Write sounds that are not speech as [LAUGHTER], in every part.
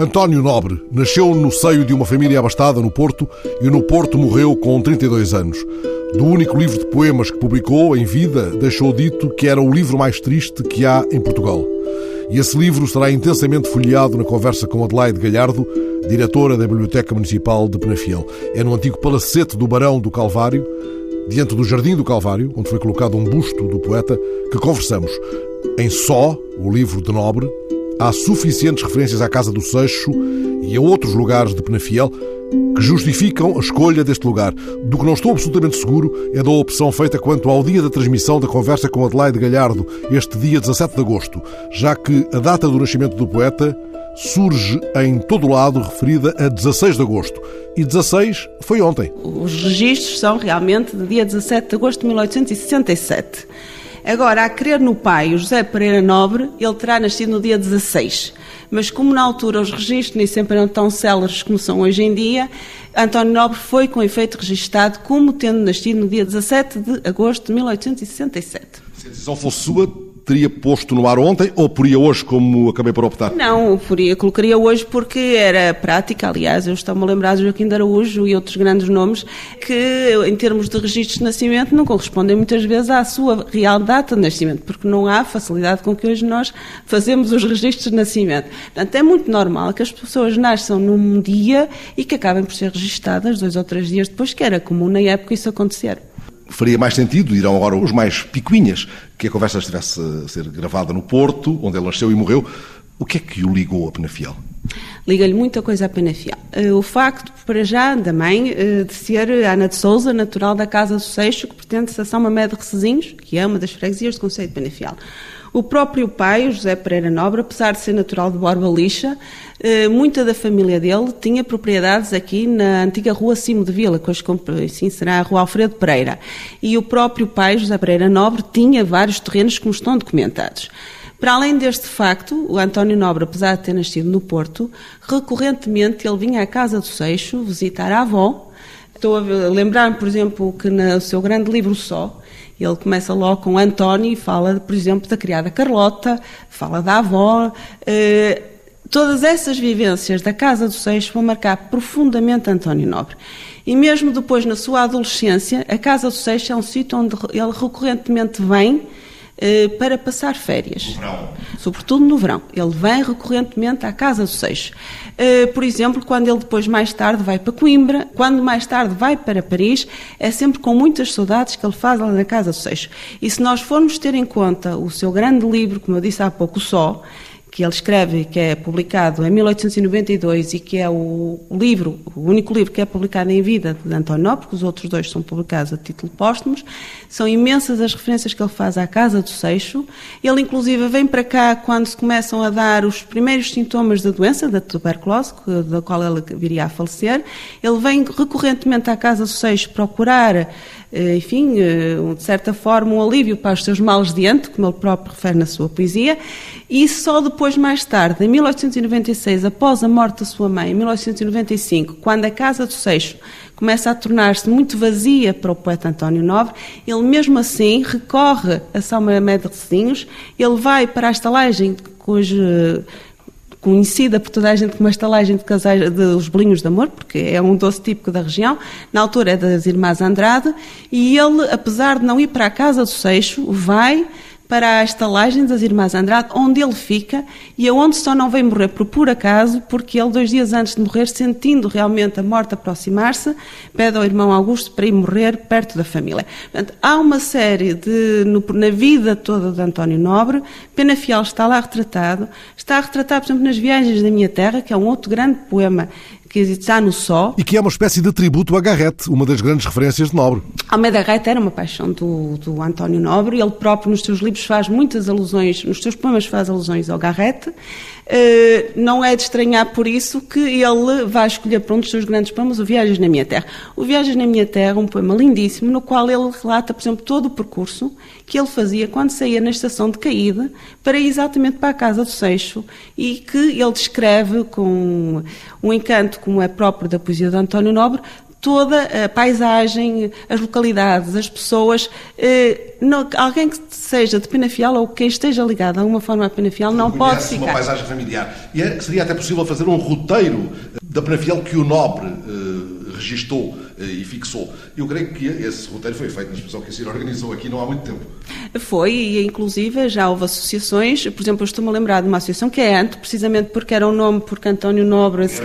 António Nobre nasceu no seio de uma família abastada no Porto e no Porto morreu com 32 anos. Do único livro de poemas que publicou em vida, deixou dito que era o livro mais triste que há em Portugal. E esse livro será intensamente folheado na conversa com Adelaide Galhardo, diretora da Biblioteca Municipal de Penafiel. É no antigo palacete do Barão do Calvário, diante do Jardim do Calvário, onde foi colocado um busto do poeta, que conversamos. Em Só, o livro de Nobre, há suficientes referências à Casa do Seixo e a outros lugares de Penafiel que justificam a escolha deste lugar. Do que não estou absolutamente seguro é da opção feita quanto ao dia da transmissão da conversa com Adelaide Galhardo, este dia 17 de agosto, já que a data do nascimento do poeta surge em todo lado referida a 16 de agosto. E 16 foi ontem. Os registros são realmente de dia 17 de agosto de 1867. Agora, a crer no pai, o José Pereira Nobre, ele terá nascido no dia 16. Mas como na altura os registros nem sempre eram tão céleres como são hoje em dia, António Nobre foi com efeito registado como tendo nascido no dia 17 de agosto de 1867. Se a decisão fosse sua, teria posto no ar ontem ou poria hoje, como acabei por optar? Não, poria, colocaria hoje porque era prática. Aliás, eu estou-me a lembrar de Joaquim de Araújo e outros grandes nomes que, em termos de registros de nascimento, não correspondem muitas vezes à sua real data de nascimento, porque não há facilidade com que hoje nós fazemos os registros de nascimento. Portanto, é muito normal que as pessoas nasçam num dia e que acabem por ser registadas dois ou três dias depois, que era comum na época isso acontecer faria mais sentido, dirão agora os mais picuinhas, que a conversa estivesse a ser gravada no Porto, onde ele nasceu e morreu. O que é que o ligou a Penafiel? Liga-lhe muita coisa a Penafiel. Eh, o facto, para já, da mãe, eh, de ser Ana de Souza, natural da Casa do Seixo, que pertence a São Mamé de Recezinhos, que é uma das freguesias do Conselho de Penafiel. O próprio pai, o José Pereira Nobre, apesar de ser natural de Borba Lixa, eh, muita da família dele tinha propriedades aqui na antiga Rua Cimo de Vila, que hoje assim será a Rua Alfredo Pereira. E o próprio pai, José Pereira Nobre, tinha vários terrenos como estão documentados. Para além deste facto, o António Nobre, apesar de ter nascido no Porto, recorrentemente ele vinha à casa do Seixo visitar a avó. Estou a lembrar-me, por exemplo, que no seu grande livro Só, ele começa logo com António e fala, por exemplo, da criada Carlota, fala da avó. Eh, todas essas vivências da Casa do Seixo vão marcar profundamente António Nobre. E mesmo depois, na sua adolescência, a Casa do Seixo é um sítio onde ele recorrentemente vem para passar férias. No verão. Sobretudo no verão. Ele vem recorrentemente à Casa do Seixo. Eh, por exemplo, quando ele depois mais tarde vai para Coimbra, quando mais tarde vai para Paris, é sempre com muitas saudades que ele faz lá na Casa do Seixo. E se nós formos ter em conta o seu grande livro, como eu disse há pouco, Só, que ele escreve, que é publicado em 1892 e que é o livro, o único livro que é publicado em vida de Nobre, porque os outros dois são publicados a título póstumos. São imensas as referências que ele faz à Casa do Seixo. Ele, inclusive, vem para cá quando se começam a dar os primeiros sintomas da doença, da tuberculose, da qual ele viria a falecer. Ele vem recorrentemente à Casa do Seixo procurar eh, enfim, eh, de certa forma, um alívio para os seus males diante, como ele próprio refere na sua poesia, e só depois, mais tarde, em 1896, após a morte da sua mãe, em 1895, quando a Casa do Seixo começa a tornar-se muito vazia para o poeta António Nobre, ele mesmo assim recorre a São Mamé de Recinhos, ele vai para a estalagem cujo conhecida por toda a gente como a estalagem de casais dos bolinhos de amor, porque é um doce típico da região, na altura é das Irmãs Andrade, e ele, apesar de não ir para a casa do Seixo, vai para a estalagem das Irmãs Andrade, onde ele fica e aonde só não vem morrer por puro acaso, porque ele, dois dias antes de morrer, sentindo realmente a morte aproximar-se, pede ao irmão Augusto para ir morrer perto da família. Portanto, há uma série de, no, na vida toda de António Nobre, Pena Fiel está lá retratado, está retratado, por exemplo, nas Viagens da Minha Terra, que é um outro grande poema que está no Só. E que é uma espécie de tributo a Garrett, uma das grandes referências de Nobre. Almeida Garrett era uma paixão do, do António Nobre, ele próprio nos seus livros faz muitas alusões, nos seus poemas faz alusões ao Garrett, não é de estranhar por isso que ele vai escolher para um dos seus grandes poemas o Viagens na Minha Terra. O Viagens na Minha Terra é um poema lindíssimo, no qual ele relata, por exemplo, todo o percurso que ele fazia quando saía na estação de caída para ir exatamente para a casa do Seixo e que ele descreve com um encanto como é próprio da poesia de António Nobre, toda a paisagem, as localidades, as pessoas. Eh, não, alguém que seja de Penafiel ou quem esteja ligado de alguma forma a Penafiel não pode ficar. uma paisagem familiar. E é, seria até possível fazer um roteiro da Penafiel que o Nobre eh, registou eh, e fixou. Eu creio que esse roteiro foi feito na exposição que a senhora organizou aqui não há muito tempo. Foi, e inclusive já houve associações, por exemplo, eu estou-me a lembrar de uma associação que é ANTO, precisamente porque era um nome, porque António Nobre se,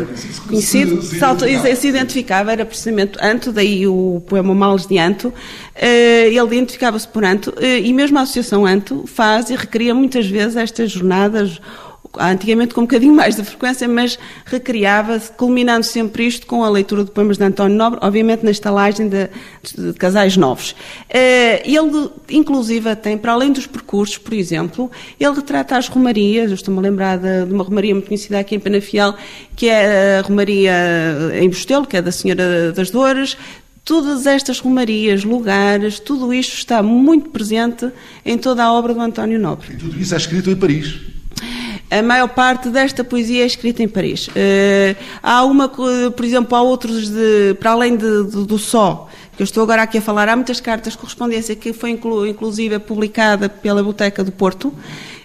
conhecido, se, se, salto, se, identificava, era precisamente Anto, daí o poema Males de Anto, uh, ele identificava-se por Anto, uh, e mesmo a associação Anto faz e recria muitas vezes estas jornadas antigamente com um bocadinho [LAUGHS] mais de frequência, mas recriava-se, culminando sempre isto com a leitura de poemas de António Nobre, obviamente na estalagem de, de, casais novos. Eh, ele, inclusive, tem, para além dos percursos, por exemplo, ele retrata as romarias, eu estou-me a lembrar de, de, uma romaria muito conhecida aqui em Penafiel, que é a romaria em Bostelo, que é da Senhora das Dores, Todas estas romarias, lugares, tudo isto está muito presente em toda a obra do António Nobre. E tudo isso é escrito em Paris? A maior parte desta poesia é escrita em Paris. Uh, há uma, por exemplo, há outros de, para além de, de, do Só, que eu estou agora aqui a falar, há muitas cartas correspondência que foi inclu, inclusive publicada pela Biblioteca do Porto,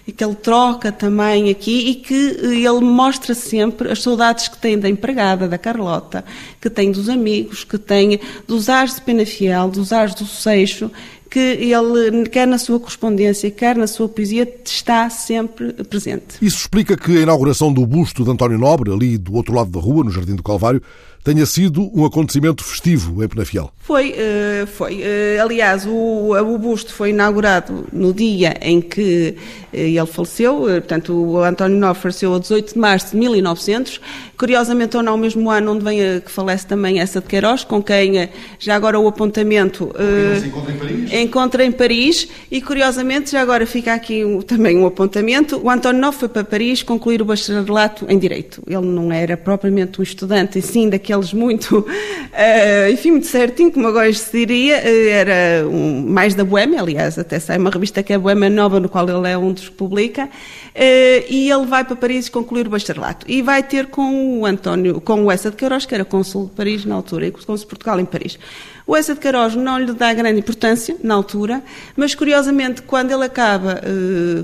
e que ele troca também aqui e que ele mostra sempre as saudades que tem da empregada, da Carlota, que tem dos amigos, que tem dos ares de Penafiel, dos ares do Seixo, que ele, quer na sua correspondência, quer na sua poesia, está sempre presente. Isso explica que a inauguração do busto de António Nobre, ali do outro lado da rua, no Jardim do Calvário, tenha sido um acontecimento festivo em Penafiel. Foi, eh, foi. Eh, aliás, o, o busto foi inaugurado no dia em que eh, ele faleceu, portanto, o António Nobre faleceu a 18 de março de 1900, curiosamente ou não, o mesmo ano onde vem que falece também essa de Queiroz, com quem já agora o apontamento se encontra em Paris. Encontra em Paris e curiosamente já agora fica aqui também um apontamento. O António Nobre foi para Paris concluir o bacharelato em Direito. Ele não era propriamente um estudante, e sim daquele daqueles muito, uh, enfim, muito certinho, como agora se diria, uh, era um, mais da Boêmia, aliás, até sai uma revista que é a Boêmia Nova, no qual ele é um dos que publica, uh, e ele vai para Paris concluir o bacharelato. E vai ter com o António, com o Essa de Queiroz, que era cônsul de Paris na altura, e cônsul de Portugal em Paris. O Essa de Queiroz não lhe dá grande importância na altura, mas curiosamente, quando ele acaba,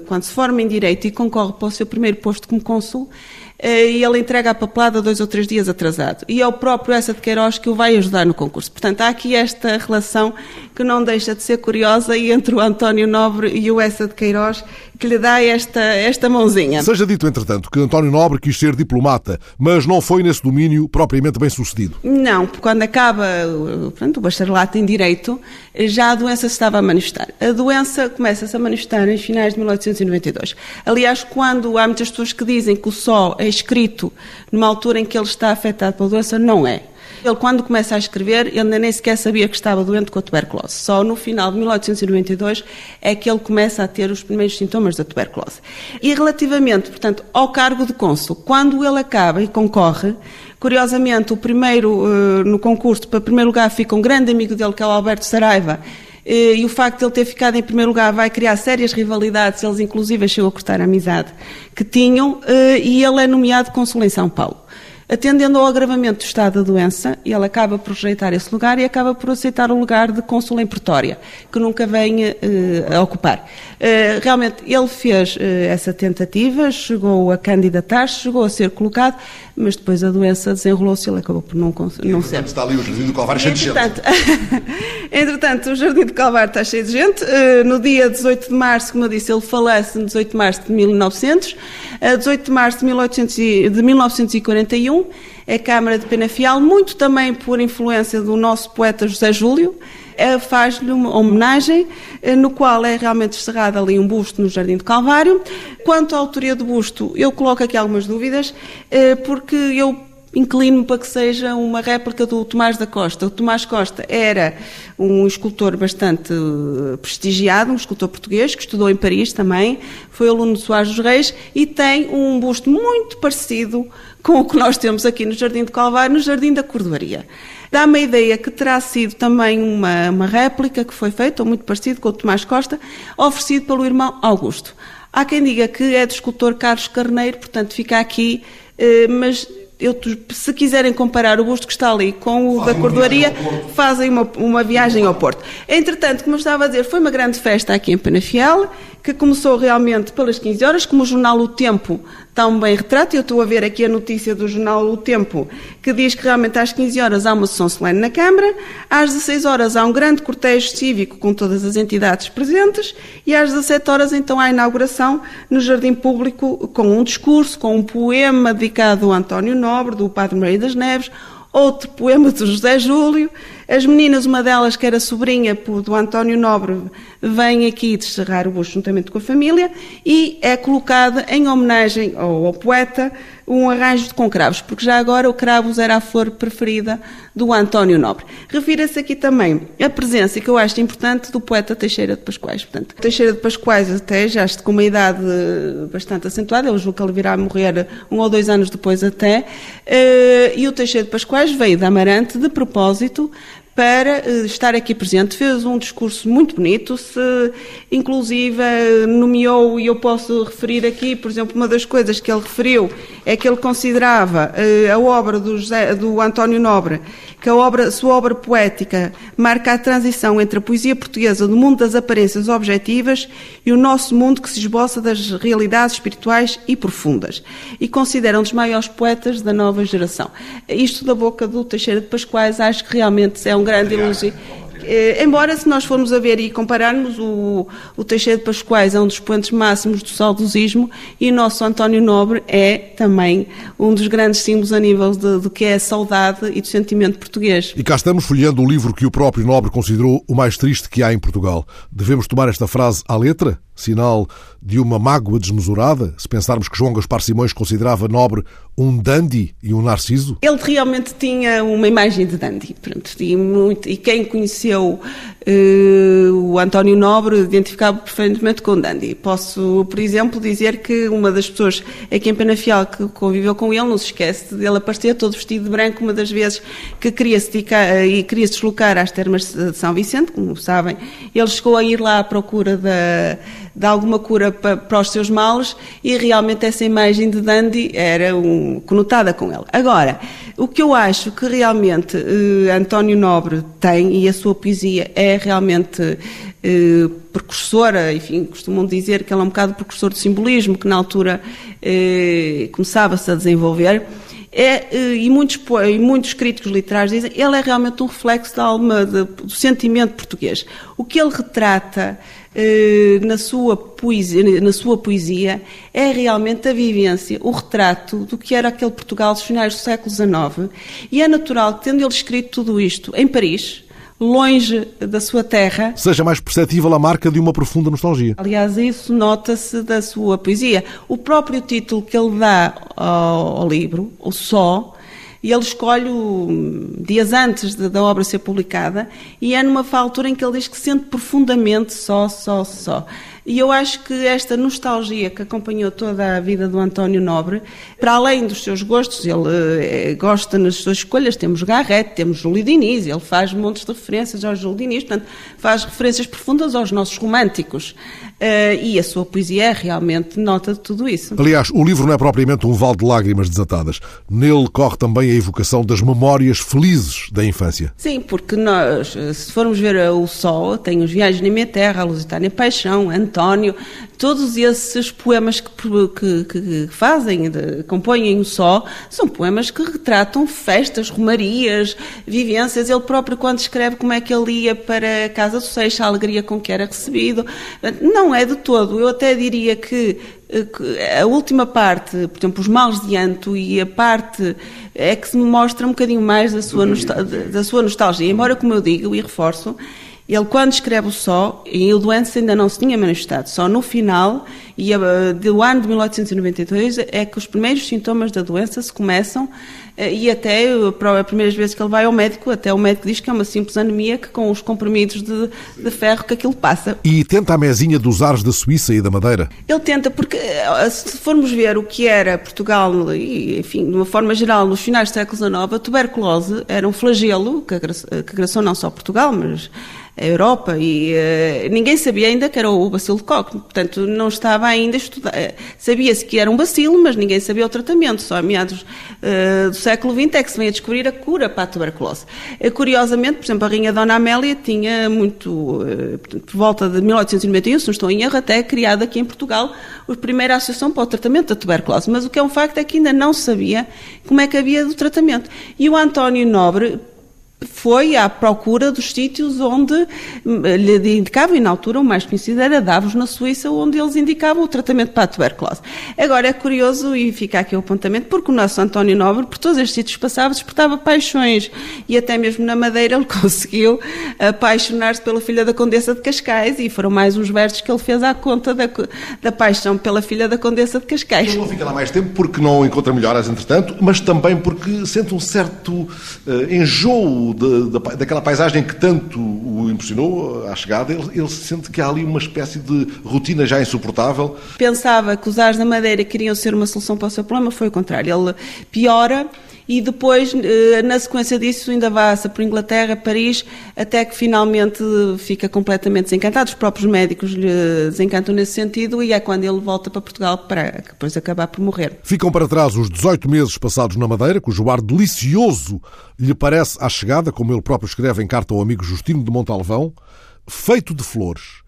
quando se forma em Direito e concorre para o seu primeiro posto como cônsul, eh, e ele entrega a papelada dois ou três dias atrasado. E é o próprio Essa de Queiroz que o vai ajudar no concurso. Portanto, há aqui esta relação que não deixa de ser curiosa entre o António Nobre e o Essa de Queiroz, que lhe dá esta, esta mãozinha. Seja dito, entretanto, que António Nobre quis ser diplomata, mas não foi nesse domínio propriamente bem sucedido. Não, porque quando acaba portanto, o bacharelato em Direito, já a doença se estava a manifestar. A doença começa-se a manifestar em finais de 1892. Aliás, quando há muitas pessoas que dizem que o Sol escrito numa altura em que ele está afetado pela doença, não é. Ele, quando começa a escrever, ele nem sequer sabia que estava doente com a tuberculose. Só no final de 1892 é que ele começa a ter os primeiros sintomas da tuberculose. E relativamente, portanto, ao cargo de cônsul, quando ele acaba e concorre, curiosamente, o primeiro uh, no concurso, para primeiro lugar, fica um grande amigo dele, que é o Alberto Saraiva, eh, e o facto de ele ter ficado em primeiro lugar vai criar sérias rivalidades, eles inclusive chegam a cortar a amizade que tinham, eh, e ele é nomeado cônsul em São Paulo. Atendendo ao agravamento do estado da doença, ele acaba por rejeitar esse lugar e acaba por aceitar o lugar de cônsul em Pretória, que nunca vem uh, a ocupar. Uh, realmente, ele fez uh, essa tentativa, chegou a candidatar-se, chegou a ser colocado, mas depois a doença desenrolou-se e ele acabou por não, não ser. está ali o Jardim do Calvário cheio de gente. Entretanto, [LAUGHS] o Jardim do Calvário está cheio de gente. no dia 18 de março, como eu disse, ele falece no 18 de março de 1900. A 18 de março de, 1800, de 1941, a Câmara de Penafiel, muito também por influência do nosso poeta José Júlio, eh, faz-lhe uma homenagem, eh, no qual é realmente encerrado ali um busto no Jardim do Calvário. Quanto à autoria do busto, eu coloco aqui algumas dúvidas, eh, porque eu inclino-me para que seja uma réplica do Tomás da Costa. O Tomás Costa era um escultor bastante eh, prestigiado, um escultor português, que estudou em Paris também, foi aluno de Soares dos Reis e tem um busto muito parecido com o que nós temos aqui no Jardim de Calvário, no Jardim da Cordoaria. Dá-me a ideia que terá sido também uma, uma réplica que foi feita, ou muito parecido com o Tomás Costa, oferecido pelo irmão Augusto. Há quem diga que é do escultor Carlos Carneiro, portanto fica aqui, eh, mas eu, se quiserem comparar o busto que está ali com o da Cordoaria, fazem uma, uma viagem ao Porto. Entretanto, como eu estava a dizer, foi uma grande festa aqui em Penafiel, que começou realmente pelas 15 horas, como o jornal O Tempo tão bem retrata. Eu estou a ver aqui a notícia do jornal O Tempo, que diz que realmente às 15 horas há uma sessão solene na Câmara, às 16 horas há um grande cortejo cívico com todas as entidades presentes e às 17 horas então há a inauguração no Jardim Público com um discurso, com um poema dedicado ao António Nobre, do Padre Maria das Neves, outro poema do José Júlio. As meninas, uma delas que era sobrinha do António Nobre, vem aqui descerrar o busto juntamente com a família e é colocada em homenagem ao, ao poeta um arranjo com cravos, porque já agora o cravos era a flor preferida do António Nobre. Refira-se aqui também a presença, que eu acho importante, do poeta Teixeira de Pascoais. Portanto, Teixeira de Pascoais até já com uma idade bastante acentuada, eu julgo que ele virá a morrer um ou dois anos depois até, eh, e o Teixeira de Pascoais veio da Amarante de propósito para eh, estar aqui presente. Fez um discurso muito bonito, se inclusive nomeou, e eu posso referir aqui, por exemplo, uma das coisas que ele referiu é que ele considerava eh, a obra do, José, do António Nobre, que a obra, sua obra poética marca a transição entre a poesia portuguesa do mundo das aparências objetivas e o nosso mundo que se esboça das realidades espirituais e profundas. E considera um dos maiores poetas da nova geração. Isto da boca do Teixeira de Pascoais, acho que realmente é um grande elogio. Eh, embora, se nós formos a ver e compararmos, o, o Teixeira de Pascoais é um dos pontos máximos do saudosismo e o nosso António Nobre é também um dos grandes símbolos a nível do que é a saudade e do sentimento português. E cá estamos folheando o livro que o próprio Nobre considerou o mais triste que há em Portugal. Devemos tomar esta frase à letra? Sinal de uma mágoa desmesurada, se pensarmos que João Gaspar Simões considerava Nobre um dandy e um narciso? Ele realmente tinha uma imagem de dandy, pronto, e, muito, e quem conheceu uh, o António Nobre identificava perfeitamente com dandy. Posso, por exemplo, dizer que uma das pessoas aqui em Penafiel que conviveu com ele, não se esquece dele aparecer todo vestido de branco, uma das vezes que queria se, dedicar, e queria -se deslocar às termas de São Vicente, como sabem, ele chegou a ir lá à procura da de alguma cura para, para, os seus males e realmente essa imagem de Dandy era um, conotada com ele. Agora, o que eu acho que realmente eh, António Nobre tem e a sua poesia é realmente eh, precursora, enfim, costumam dizer que ele é um bocado precursor do simbolismo que na altura eh, começava-se a desenvolver. É, eh, e, muitos, e muitos críticos literários dizem ele é realmente um reflexo da alma, de, do sentimento português. O que ele retrata na sua, poesia, na sua poesia é realmente a vivência, o retrato do que era aquele Portugal dos finais do século XIX. E é natural que, tendo ele escrito tudo isto em Paris, longe da sua terra. Seja mais perceptível a marca de uma profunda nostalgia. Aliás, isso nota-se da sua poesia. O próprio título que ele dá ao, ao livro, O Só, e ele escolhe dias antes de, da obra ser publicada e é numa altura em que ele diz que sente profundamente só, só, só. E eu acho que esta nostalgia que acompanhou toda a vida do António Nobre, para além dos seus gostos, ele eh, gosta nas suas escolhas, temos Garrett, temos Júlio Diniz, ele faz montes de referências ao Júlio Diniz, portanto, faz referências profundas aos nossos românticos. Uh, e a sua poesia é realmente nota de tudo isso. Aliás, o livro não é propriamente um val de lágrimas desatadas. Nele corre também a evocação das memórias felizes da infância. Sim, porque nós, se formos ver o Sol, tem os Viagens na Minha Terra, a Lusitânia Paixão, António, todos esses poemas que, que, que fazem, de, compõem o só, são poemas que retratam festas, romarias, vivências. Ele próprio, quando escreve como é que ele ia para a Casa do Seixo, a alegria com que era recebido. Não é de todo. Eu até diria que a última parte, por exemplo, os males de Anto e a parte é que se mostra um bocadinho mais da sua, da sua nostalgia. Embora, como eu digo e reforço, ele, quando escreve o Só, e a doença ainda não se tinha manifestado, só no final, e do ano de 1892, é que os primeiros sintomas da doença se começam eh, e até para a primeira vez que ele vai ao médico, até o médico diz que é uma simples anemia que com os comprimidos de, de ferro que aquilo passa. E tenta a mesinha dos ares da Suíça e da Madeira? Ele tenta, porque eh, se formos ver o que era Portugal, e, enfim, de uma forma geral, nos finais do século XIX, a tuberculose era um flagelo que agressou não só Portugal, mas a Europa e uh, ninguém sabia ainda que era o bacilo de coque, portanto não estava ainda estudar. Eh, sabia-se que era um bacilo, mas ninguém sabia o tratamento. Só a meados uh, do século XX é que se vem a descobrir a cura para a tuberculose. Uh, curiosamente, por exemplo, a Rainha Dona Amélia tinha muito, uh, por volta de 1891, se não estou em erro, até criado aqui em Portugal a primeira associação para o tratamento da tuberculose. Mas o que é um facto é que ainda não sabia como é que havia do tratamento. E o António Nobre foi à procura dos sítios onde hum, lhe indicavam, e na altura o mais conhecido era Davos, na Suíça, onde eles indicavam o tratamento para a tuberculose. Agora é curioso, e fica aqui o apontamento, porque o nosso António Nobre, por todos estes sítios passava, despertava paixões, e até mesmo na Madeira ele [LAUGHS] conseguiu apaixonar-se pela filha da Condessa de Cascais, e foram mais uns versos que ele fez à conta da, da paixão pela filha da Condessa de Cascais. Ele não fica lá mais tempo porque não encontra melhoras, entretanto, mas também porque sente um certo uh, enjoo de, daquela paisagem que tanto o impressionou à chegada, ele, ele sente que há ali uma espécie de rotina já insuportável. Pensava que os ares da Madeira queriam ser uma solução para o seu problema, foi o contrário. Ele piora e depois, eh, na sequência disso, ainda vai-se por Inglaterra, Paris, até que finalmente fica completamente desencantado. Os próprios médicos lhe desencantam nesse sentido e é quando ele volta para Portugal para depois acabar por morrer. Ficam para trás os 18 meses passados na Madeira, cujo ar delicioso lhe parece à chegada, como ele próprio escreve em carta ao amigo Justino de Montalvão, feito de flores.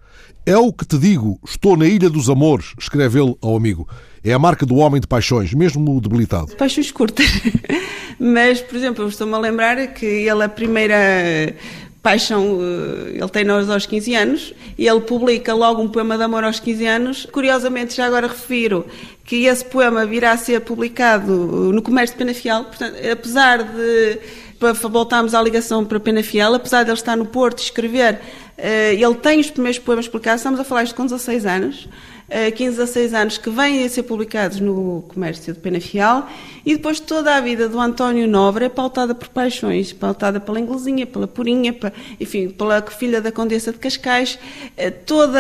É o que te digo, estou na Ilha dos Amores, escreve ele ao amigo. É a marca do homem de paixões, mesmo debilitado. Paixões curtas. [LAUGHS] Mas, por exemplo, eu estou-me a lembrar que ele, a primeira paixão, eh, ele tem nós aos 15 anos, e ele publica logo um poema de amor aos 15 anos. Curiosamente, já agora refiro que esse poema virá a ser publicado no Comércio de Penafiel, portanto, apesar de para voltarmos à ligação para Penafiel, apesar de ele estar no Porto e escrever, eh, ele tem os primeiros poemas publicados, estamos a falar isto com 16 anos, 15 a 16 anos, que vêm a ser publicados no comércio de Penafiel, e depois toda a vida do António Nobre é pautada por paixões, pautada pela inglesinha, pela purinha, enfim, pela filha da Condessa de Cascais. Eh, toda,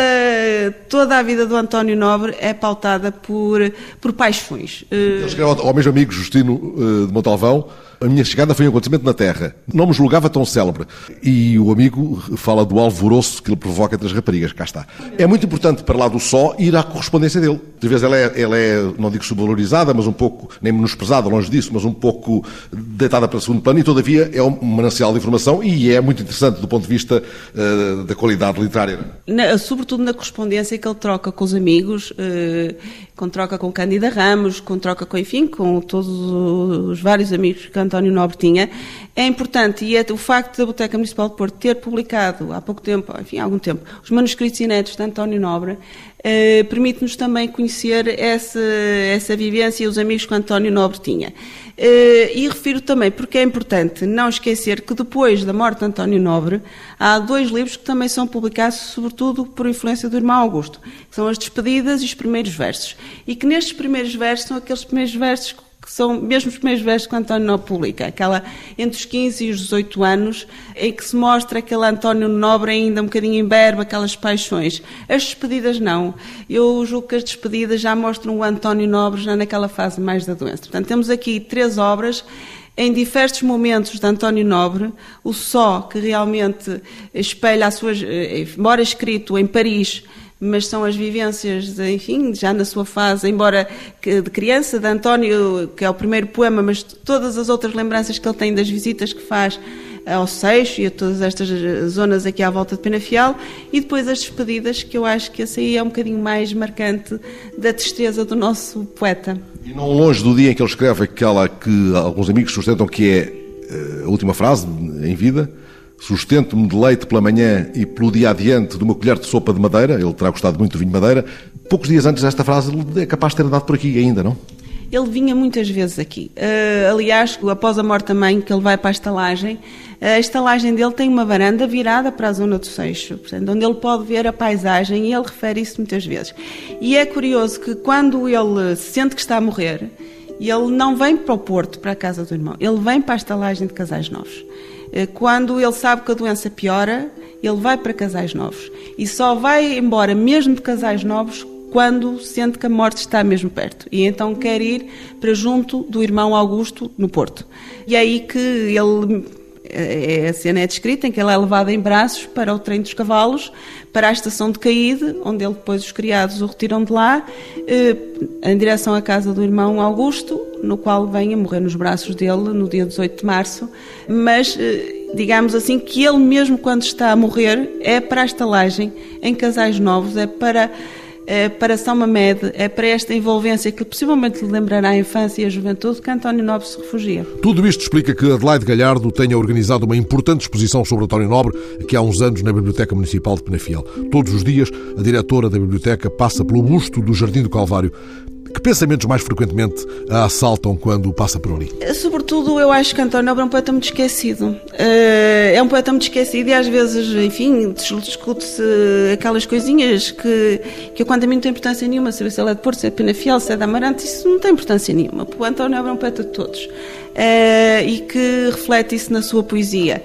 toda a vida do António Nobre é pautada por, por paixões. Ele escreve ao mesmo amigo Justino eh, de Montalvão, a minha chegada foi um acontecimento na Terra. Não me julgava tão célebre. E o amigo fala do alvoroço que ele provoca entre as raparigas. Cá está. É muito importante, para lá do só, ir à correspondência dele. Às vezes ela é, ela é, não digo subvalorizada, mas um pouco, nem menosprezada, longe disso, mas um pouco deitada para o segundo plano e, todavia, é um manancial de informação e é muito interessante do ponto de vista uh, da qualidade literária. Na, sobretudo na correspondência que ele troca com os amigos, uh, com troca com Cândida Ramos, com troca com, enfim, com todos os vários amigos que António Nobre tinha, é importante e é o facto da Biblioteca Municipal de Porto ter publicado há pouco tempo, enfim, há algum tempo, os manuscritos inéditos de António Nobre, eh, permite-nos também conhecer essa, essa vivência e os amigos que António Nobre tinha. Eh, e refiro também, porque é importante não esquecer que depois da morte de António Nobre, há dois livros que também são publicados, sobretudo por influência do irmão Augusto, que são as Despedidas e os Primeiros Versos. E que nestes primeiros versos são aqueles primeiros versos que são mesmo os primeiros versos que António Nobre publica, aquela entre os 15 e os 18 anos, em que se mostra aquele António Nobre ainda um bocadinho imberbe, aquelas paixões. As despedidas não. Eu julgo que as despedidas já mostram o António Nobre já naquela fase mais da doença. Portanto, temos aqui três obras em diversos momentos de António Nobre, o só que realmente espelha as suas, eh, embora escrito em Paris, mas são as vivências, enfim, já na sua fase, embora de criança, de António, que é o primeiro poema, mas todas as outras lembranças que ele tem das visitas que faz ao Seixo e a todas estas zonas aqui à volta de Penafiel, e depois as despedidas, que eu acho que essa aí é um bocadinho mais marcante da tristeza do nosso poeta. E não longe do dia em que ele escreve aquela que alguns amigos sustentam que é eh, a última frase em vida, Sustento-me de leite pela manhã e pelo dia adiante de uma colher de sopa de madeira. Ele terá gostado muito do vinho de madeira. Poucos dias antes desta frase, ele é capaz de ter andado por aqui ainda, não? Ele vinha muitas vezes aqui. Uh, aliás, após a morte da mãe, que ele vai para a estalagem, a estalagem dele tem uma varanda virada para a zona do Seixo, portanto, onde ele pode ver a paisagem e ele refere isso muitas vezes. E é curioso que quando ele sente que está a morrer, ele não vem para o Porto, para a casa do irmão, ele vem para a estalagem de Casais Novos. Eh, quando ele sabe que a doença piora, ele vai para casais novos. E só vai embora, mesmo de casais novos, quando sente que a morte está mesmo perto. E então quer ir para junto do irmão Augusto, no Porto. E é aí que ele É, a cena é descrita em que ela é levada em braços para o trem dos cavalos, para a estação de Caíde, onde ele depois os criados o retiram de lá, eh, em direção à casa do irmão Augusto, no qual vem a morrer nos braços dele no dia 18 de março. Mas eh, digamos assim, que ele mesmo quando está a morrer é para a estalagem em Casais Novos, é para é para São Mamed, é para esta envolvência que possivelmente lhe lembrará a infância e a juventude que António Nobre se refugia. Tudo isto explica que Adelaide Galhardo tenha organizado uma importante exposição sobre António Nobre aqui há uns anos na Biblioteca Municipal de Penafiel. Todos os dias, a diretora da biblioteca passa pelo busto do Jardim do Calvário que pensamentos mais frequentemente a assaltam quando passa por ali? Sobretudo, eu acho que António Nobre é um poeta muito esquecido. Eh, é um poeta muito esquecido e às vezes, enfim, discute-se aquelas coisinhas que, que quando a mim não tem importância nenhuma, saber se ele é de Porto, se é de Penafiel, se é de Amarante, isso não tem importância nenhuma. O António Nobre é um poeta de todos. Uh, e que reflete isso na sua poesia.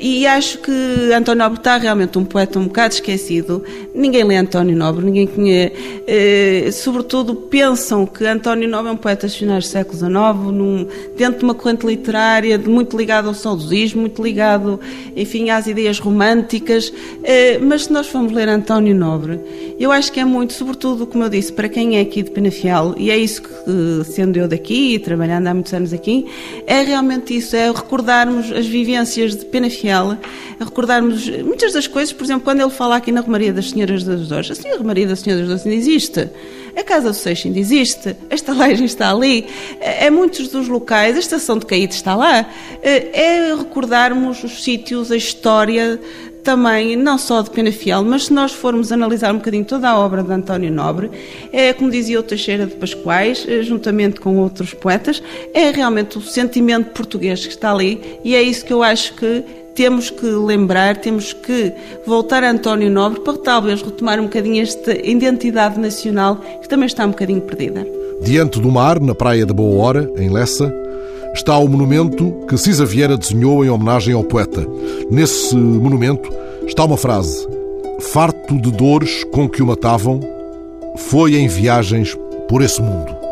E acho que António Nobre está realmente um poeta um bocado esquecido. Ninguém lê António Nobre, ninguém conhece. Uh, sobretudo pensam que António Nobre é um poeta dos finais do século XIX, num, dentro de uma corrente literária muito ligada ao saudosismo, muito ligado, enfim, às ideias românticas. Uh, mas se nós formos ler António Nobre, eu acho que é muito, sobretudo, como eu disse, para quem é aqui de Penafiel, e é isso que, sendo eu daqui trabalhando há muitos anos aqui, é realmente isso, é recordarmos as vivências de Penafiel, é recordarmos muitas das coisas, por exemplo, quando ele fala aqui na Romaria das Senhoras das Dores, a Romaria das Senhoras das Dores ainda existe, a Casa do Seixo ainda existe, a estalagem está ali, é, é muitos dos locais, a Estação de Caíde está lá, é, é recordarmos os sítios, a história também, não só de Penafiel, mas se nós formos analisar um bocadinho toda a obra de António Nobre, é, como dizia o Teixeira de Pascoais, eh, juntamente com outros poetas, é realmente o sentimento português que está ali e é isso que eu acho que temos que lembrar, temos que voltar a António Nobre para talvez retomar um bocadinho esta identidade nacional que também está um bocadinho perdida. Diante do mar, na praia da Boa Hora, em Lessa, está o monumento que Cisa Vieira desenhou em homenagem ao poeta. Nesse monumento está uma frase: Farto de dores com que o matavam, foi em viagens por esse mundo.